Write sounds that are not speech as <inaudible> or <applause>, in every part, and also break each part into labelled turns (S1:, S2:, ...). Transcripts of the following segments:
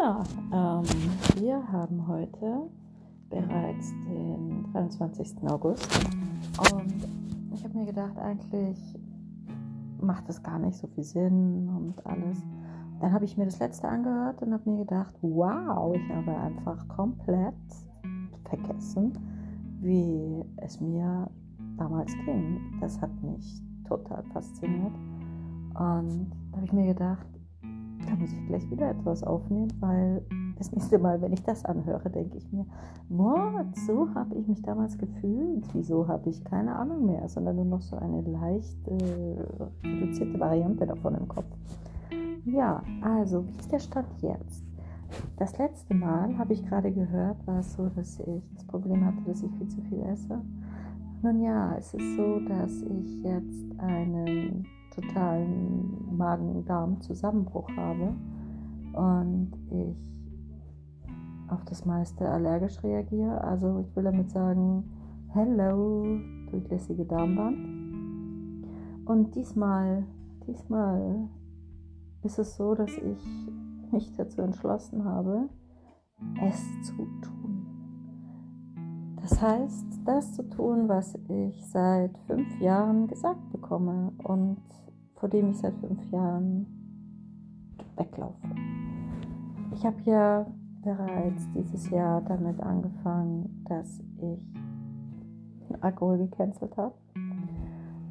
S1: So, ähm, wir haben heute bereits den 23. August und ich habe mir gedacht, eigentlich macht das gar nicht so viel Sinn und alles. Dann habe ich mir das letzte angehört und habe mir gedacht, wow, ich habe einfach komplett vergessen, wie es mir damals ging. Das hat mich total fasziniert. Und da habe ich mir gedacht, da muss ich gleich wieder etwas aufnehmen, weil das nächste Mal, wenn ich das anhöre, denke ich mir, what, so habe ich mich damals gefühlt, wieso habe ich keine Ahnung mehr, sondern nur noch so eine leicht äh, reduzierte Variante davon im Kopf. Ja, also, wie ist der Stand jetzt? Das letzte Mal, habe ich gerade gehört, war es so, dass ich das Problem hatte, dass ich viel zu viel esse. Nun ja, es ist so, dass ich jetzt einen Magen-Darm-Zusammenbruch habe und ich auf das meiste allergisch reagiere. Also ich will damit sagen, hello, durchlässige Darmwand. Und diesmal, diesmal ist es so, dass ich mich dazu entschlossen habe, es zu tun. Das heißt, das zu tun, was ich seit fünf Jahren gesagt bekomme und vor dem ich seit fünf Jahren weglaufe. Ich habe ja bereits dieses Jahr damit angefangen, dass ich den Alkohol gecancelt habe.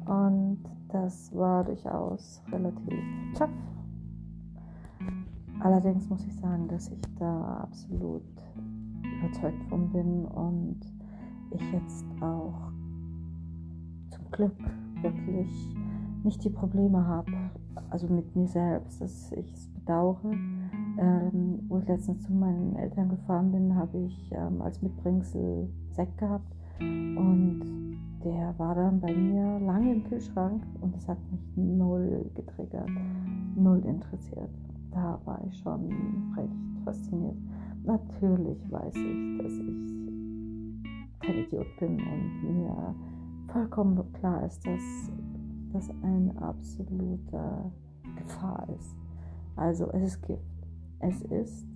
S1: Und das war durchaus relativ tough. Allerdings muss ich sagen, dass ich da absolut überzeugt von bin und ich jetzt auch zum Glück wirklich nicht die Probleme habe, also mit mir selbst, dass ich es bedauere. Ähm, wo ich letztens zu meinen Eltern gefahren bin, habe ich ähm, als Mitbringsel Sekt gehabt und der war dann bei mir lange im Kühlschrank und es hat mich null getriggert, null interessiert. Da war ich schon recht fasziniert. Natürlich weiß ich, dass ich kein Idiot bin und mir vollkommen klar ist, dass das eine absolute Gefahr ist. Also es ist Gift. Es ist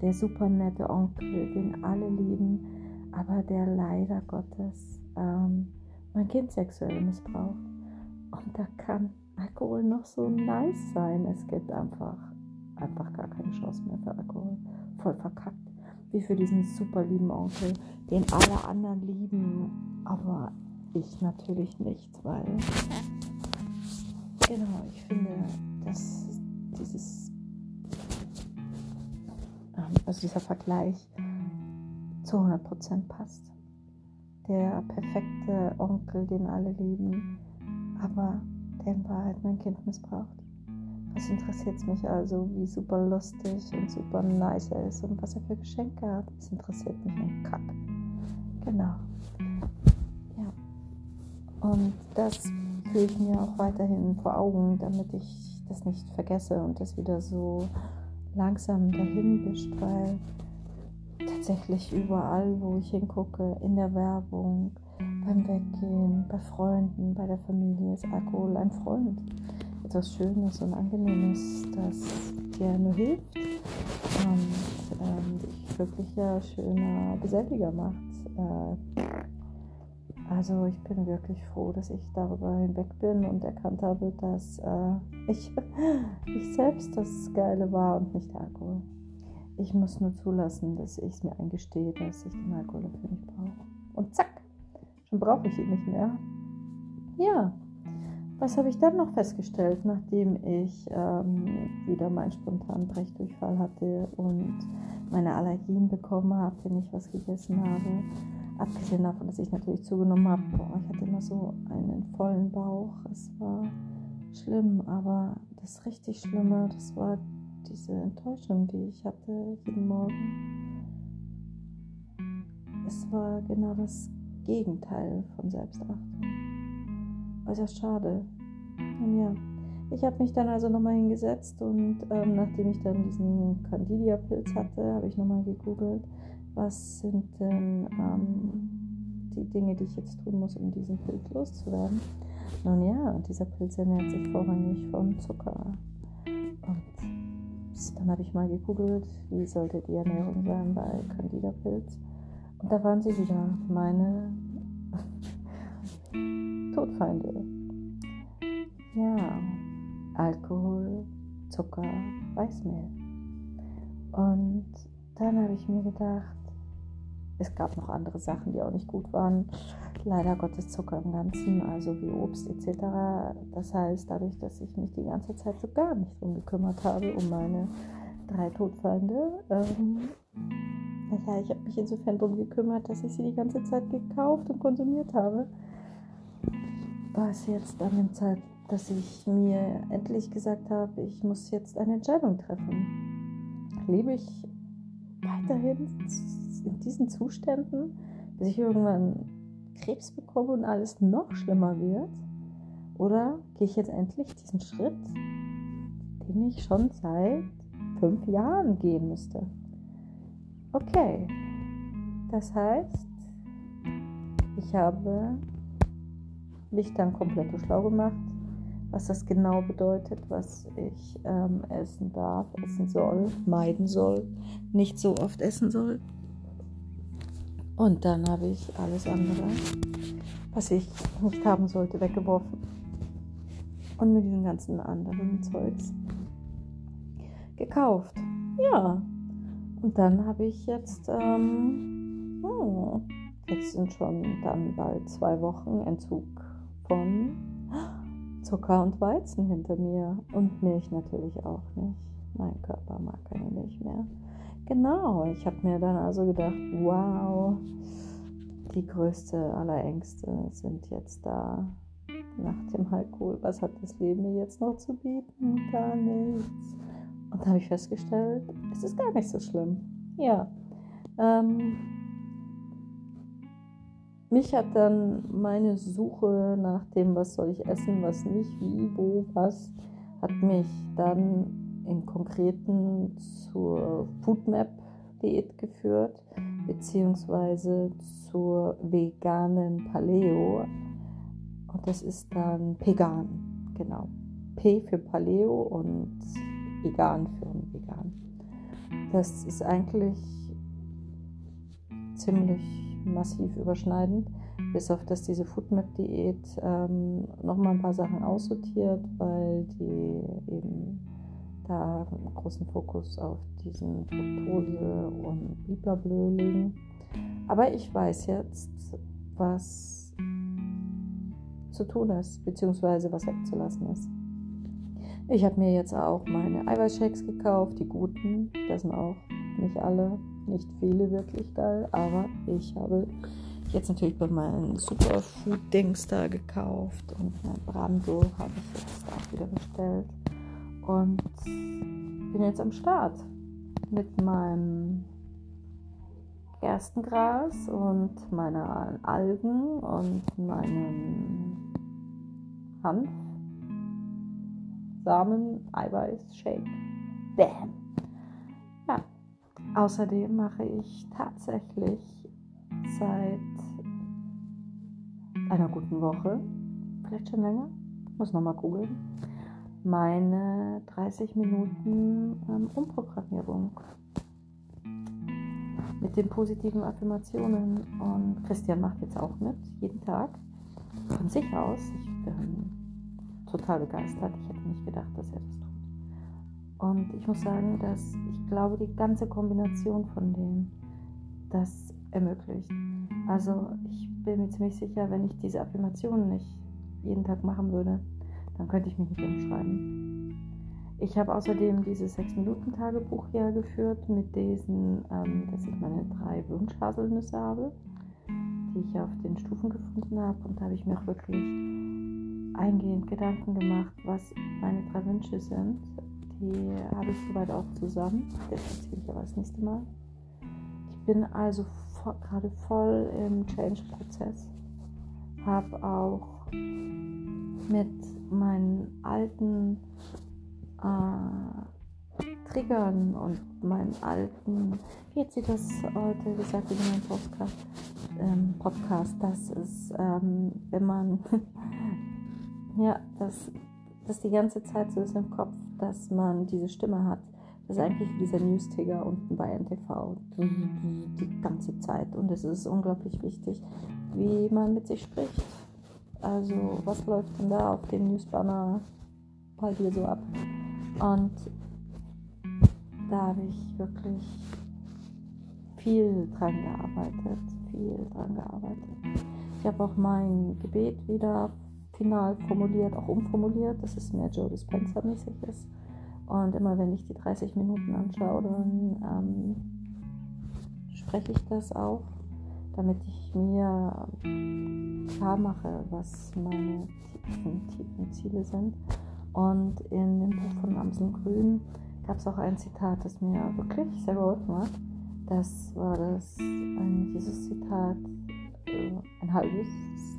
S1: der super nette Onkel, den alle lieben, aber der leider Gottes ähm, mein Kind sexuell missbraucht. Und da kann Alkohol noch so nice sein. Es gibt einfach, einfach gar keine Chance mehr für Alkohol. Voll verkackt. Wie für diesen super lieben Onkel, den alle anderen lieben, aber ich natürlich nicht, weil genau, ich finde, dass dieses ähm, also dieser Vergleich zu 100% passt. Der perfekte Onkel, den alle lieben, aber der in Wahrheit mein Kind missbraucht. Was interessiert es mich also, wie super lustig und super nice er ist und was er für Geschenke hat? Es interessiert mich ein Kack. Genau. Und das führe ich mir auch weiterhin vor Augen, damit ich das nicht vergesse und das wieder so langsam dahin wischt, weil tatsächlich überall, wo ich hingucke, in der Werbung, beim Weggehen, bei Freunden, bei der Familie ist Alkohol ein Freund. Etwas Schönes und Angenehmes, das dir nur hilft und ähm, dich glücklicher, schöner, geselliger macht. Äh, also ich bin wirklich froh, dass ich darüber hinweg bin und erkannt habe, dass äh, ich, <laughs> ich selbst das Geile war und nicht der Alkohol. Ich muss nur zulassen, dass ich es mir eingestehe, dass ich den Alkohol dafür nicht brauche. Und zack, schon brauche ich ihn nicht mehr. Ja, was habe ich dann noch festgestellt, nachdem ich ähm, wieder meinen spontanen Brechdurchfall hatte und meine Allergien bekommen habe, wenn ich was gegessen habe? Abgesehen davon, dass ich natürlich zugenommen habe, boah, ich hatte immer so einen vollen Bauch. Es war schlimm, aber das richtig Schlimme, das war diese Enttäuschung, die ich hatte jeden Morgen. Es war genau das Gegenteil von Selbstachtung. Äußerst schade. Und ja, ich habe mich dann also nochmal hingesetzt und ähm, nachdem ich dann diesen Candidia-Pilz hatte, habe ich nochmal gegoogelt was sind denn ähm, die Dinge, die ich jetzt tun muss, um diesen Pilz loszuwerden? Nun ja, dieser Pilz ernährt sich vorrangig von Zucker. Und dann habe ich mal gegoogelt, wie sollte die Ernährung sein bei Candida Pilz. Und da waren sie wieder, meine <laughs> Todfeinde. Ja, Alkohol, Zucker, Weißmehl. Und dann habe ich mir gedacht, es gab noch andere Sachen, die auch nicht gut waren. Leider Gottes Zucker im Ganzen, also wie Obst etc. Das heißt, dadurch, dass ich mich die ganze Zeit so gar nicht drum gekümmert habe, um meine drei Todfeinde, ähm, ja, ich habe mich insofern darum gekümmert, dass ich sie die ganze Zeit gekauft und konsumiert habe. War es jetzt an dem Zeit, dass ich mir endlich gesagt habe, ich muss jetzt eine Entscheidung treffen. Lebe ich weiterhin in diesen Zuständen, bis ich irgendwann Krebs bekomme und alles noch schlimmer wird? Oder gehe ich jetzt endlich diesen Schritt, den ich schon seit fünf Jahren gehen müsste? Okay, das heißt, ich habe mich dann komplett schlau gemacht, was das genau bedeutet, was ich ähm, essen darf, essen soll, meiden soll, nicht so oft essen soll. Und dann habe ich alles andere, was ich nicht haben sollte, weggeworfen. Und mit diesem ganzen anderen Zeugs gekauft. Ja. Und dann habe ich jetzt, ähm, oh, jetzt sind schon dann bald zwei Wochen Entzug von Zucker und Weizen hinter mir. Und Milch natürlich auch nicht. Mein Körper mag keine Milch mehr. Genau, ich habe mir dann also gedacht, wow, die größte aller Ängste sind jetzt da nach dem Alkohol. Was hat das Leben mir jetzt noch zu bieten? Gar nichts. Und da habe ich festgestellt, es ist gar nicht so schlimm. Ja. Ähm, mich hat dann meine Suche nach dem, was soll ich essen, was nicht, wie, wo, was, hat mich dann im Konkreten zur Foodmap-Diät geführt, beziehungsweise zur veganen Paleo. Und das ist dann Pegan, genau. P für Paleo und vegan für vegan. Das ist eigentlich ziemlich massiv überschneidend, bis auf dass diese Foodmap-Diät ähm, nochmal ein paar Sachen aussortiert, weil die eben da einen großen Fokus auf diesen Fructose und Bliblablö legen. Aber ich weiß jetzt, was zu tun ist, beziehungsweise was wegzulassen ist. Ich habe mir jetzt auch meine Eiweißshakes gekauft, die guten. Das sind auch nicht alle, nicht viele wirklich geil, aber ich habe jetzt natürlich bei meinen Superfood-Dings da gekauft und mein Brando habe ich jetzt auch wieder bestellt. Und bin jetzt am Start mit meinem Gerstengras und meiner Algen und meinem Hanf, Samen, Eiweiß, Shake. Bam! Außerdem mache ich tatsächlich seit einer guten Woche, vielleicht schon länger, muss nochmal googeln, meine 30 Minuten ähm, Umprogrammierung mit den positiven Affirmationen. Und Christian macht jetzt auch mit, jeden Tag. Von sich aus. Ich bin total begeistert. Ich hätte nicht gedacht, dass er das tut. Und ich muss sagen, dass ich glaube, die ganze Kombination von denen das ermöglicht. Also ich bin mir ziemlich sicher, wenn ich diese Affirmationen nicht jeden Tag machen würde, dann könnte ich mich nicht umschreiben. Ich habe außerdem dieses 6-Minuten-Tagebuch hier geführt mit diesen, ähm, dass ich meine drei Wunschhaselnüsse habe, die ich auf den Stufen gefunden habe. Und da habe ich mir auch wirklich eingehend Gedanken gemacht, was meine drei Wünsche sind. Die habe ich soweit auch zusammen. Das erzähle ich aber das nächste Mal. Ich bin also gerade voll im Change-Prozess. Habe auch mit meinen alten äh, Triggern und meinen alten, wie hat sie das heute gesagt in meinem Podcast, ähm, Podcast das ist, ähm, wenn man, <laughs> ja, dass das die ganze Zeit so ist im Kopf, dass man diese Stimme hat, Das ist eigentlich wie dieser News-Ticker unten bei NTV die ganze Zeit. Und es ist unglaublich wichtig, wie man mit sich spricht. Also, was läuft denn da auf dem Newsbanner bei dir so ab? Und da habe ich wirklich viel dran gearbeitet, viel dran gearbeitet. Ich habe auch mein Gebet wieder final formuliert, auch umformuliert, dass es mehr Joe Dispenza-mäßig ist. Und immer wenn ich die 30 Minuten anschaue, dann ähm, spreche ich das auch, damit ich mir klar mache, was meine tiefen, tiefen Ziele sind. Und in dem Buch von Amsel Grün gab es auch ein Zitat, das mir wirklich sehr geholfen hat. Das war das ein Jesus-Zitat, äh, ein halbes,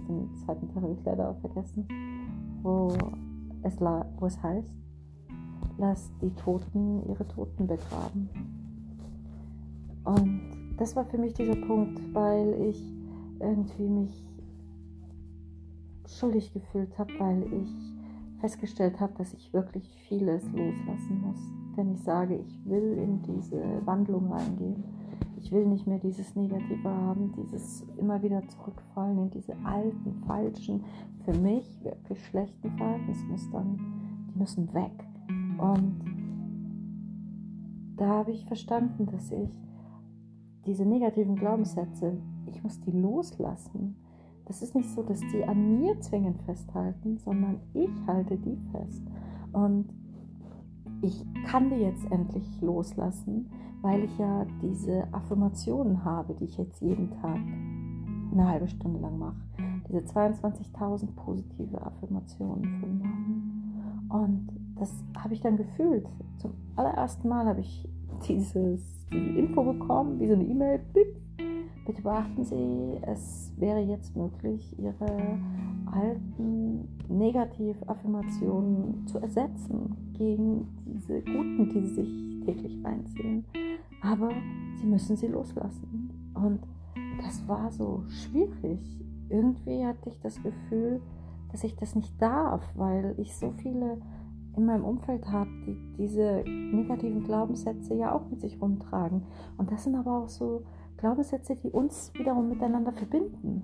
S1: den zweiten Teil habe ich leider auch vergessen, wo es, wo es heißt, lass die Toten ihre Toten begraben. Und das war für mich dieser Punkt, weil ich irgendwie mich schuldig gefühlt habe, weil ich festgestellt habe, dass ich wirklich vieles loslassen muss. Wenn ich sage, ich will in diese Wandlung reingehen, ich will nicht mehr dieses Negative haben, dieses immer wieder zurückfallen in diese alten, falschen, für mich wirklich schlechten Verhaltensmustern, die müssen weg. Und da habe ich verstanden, dass ich diese negativen Glaubenssätze, ich muss die loslassen. Das ist nicht so, dass die an mir zwingend festhalten, sondern ich halte die fest. Und ich kann die jetzt endlich loslassen, weil ich ja diese Affirmationen habe, die ich jetzt jeden Tag eine halbe Stunde lang mache. Diese 22.000 positive Affirmationen von Namen. Und das habe ich dann gefühlt. Zum allerersten Mal habe ich <laughs> dieses, diese Info bekommen, wie so eine E-Mail. Bitte beachten Sie, es wäre jetzt möglich, Ihre alten Negativaffirmationen zu ersetzen gegen diese guten, die Sie sich täglich reinziehen. Aber Sie müssen sie loslassen. Und das war so schwierig. Irgendwie hatte ich das Gefühl, dass ich das nicht darf, weil ich so viele in meinem Umfeld habe, die diese negativen Glaubenssätze ja auch mit sich rumtragen. Und das sind aber auch so Glaubenssätze, die uns wiederum miteinander verbinden.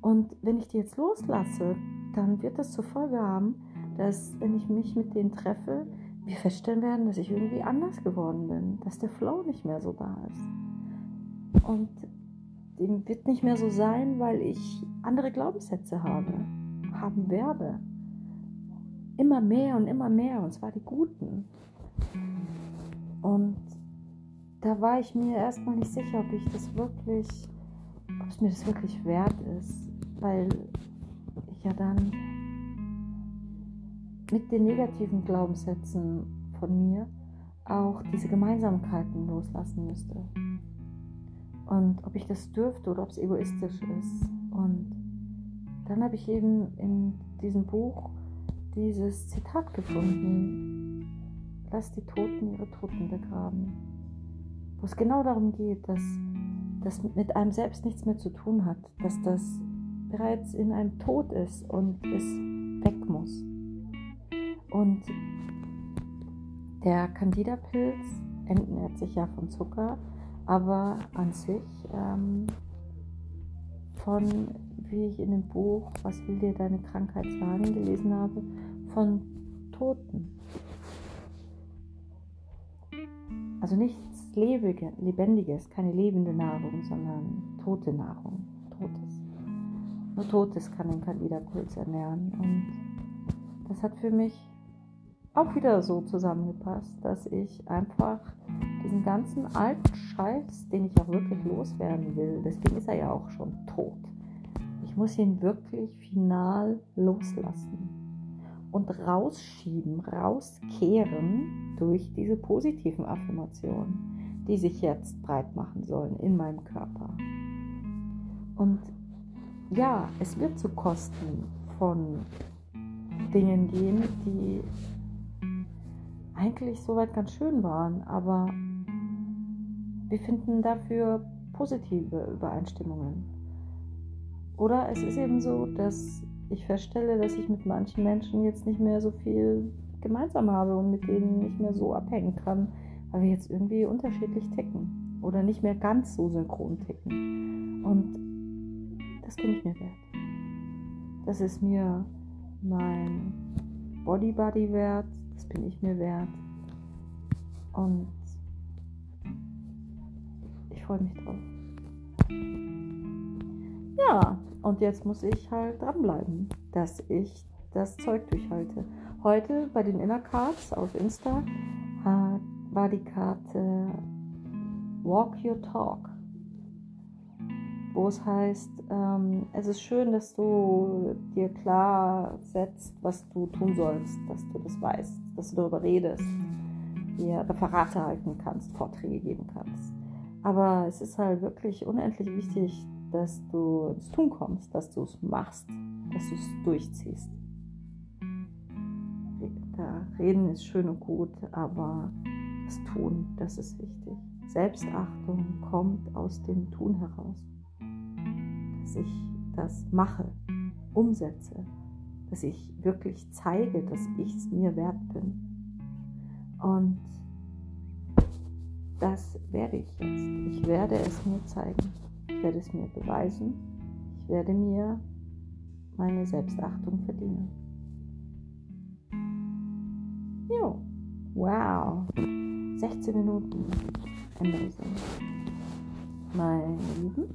S1: Und wenn ich die jetzt loslasse, dann wird das zur Folge haben, dass wenn ich mich mit denen treffe, wir feststellen werden, dass ich irgendwie anders geworden bin, dass der Flow nicht mehr so da ist. Und dem wird nicht mehr so sein, weil ich andere Glaubenssätze habe, haben werde immer mehr und immer mehr, und zwar die guten. Und da war ich mir erstmal nicht sicher, ob ich das wirklich, ob es mir das wirklich wert ist, weil ich ja dann mit den negativen Glaubenssätzen von mir auch diese Gemeinsamkeiten loslassen müsste. Und ob ich das dürfte oder ob es egoistisch ist. Und dann habe ich eben in diesem Buch dieses Zitat gefunden, lass die Toten ihre Toten begraben, wo es genau darum geht, dass das mit einem selbst nichts mehr zu tun hat, dass das bereits in einem Tod ist und es weg muss. Und der Candida-Pilz ernährt sich ja von Zucker, aber an sich ähm, von, wie ich in dem Buch Was will dir deine Krankheit sagen gelesen habe, von Toten. Also nichts Lebendiges, keine lebende Nahrung, sondern tote Nahrung, Totes. Nur Totes kann den Candida-Pilz ernähren. Und das hat für mich auch wieder so zusammengepasst, dass ich einfach diesen ganzen alten Scheiß, den ich auch wirklich loswerden will, deswegen ist er ja auch schon tot. Ich muss ihn wirklich final loslassen und rausschieben, rauskehren durch diese positiven Affirmationen, die sich jetzt breit machen sollen in meinem Körper. Und ja, es wird zu Kosten von Dingen gehen, die eigentlich soweit ganz schön waren, aber wir finden dafür positive Übereinstimmungen. Oder es ist eben so, dass ich feststelle, dass ich mit manchen Menschen jetzt nicht mehr so viel gemeinsam habe und mit denen nicht mehr so abhängen kann, weil wir jetzt irgendwie unterschiedlich ticken oder nicht mehr ganz so synchron ticken. Und das bin ich mir wert. Das ist mir mein Body Buddy wert, bin ich mir wert. Und ich freue mich drauf. Ja, und jetzt muss ich halt dranbleiben, dass ich das Zeug durchhalte. Heute bei den Inner Cards auf Insta war die Karte Walk Your Talk, wo es heißt, ähm, es ist schön, dass du dir klar setzt, was du tun sollst, dass du das weißt, dass du darüber redest, dir Referate halten kannst, Vorträge geben kannst. Aber es ist halt wirklich unendlich wichtig, dass du ins Tun kommst, dass du es machst, dass du es durchziehst. Reden ist schön und gut, aber das Tun, das ist wichtig. Selbstachtung kommt aus dem Tun heraus. Dass ich das mache, umsetze, dass ich wirklich zeige, dass ich es mir wert bin. Und das werde ich jetzt. Ich werde es mir zeigen. Ich werde es mir beweisen. Ich werde mir meine Selbstachtung verdienen. Jo, wow. 16 Minuten Amazing. Meine Lieben,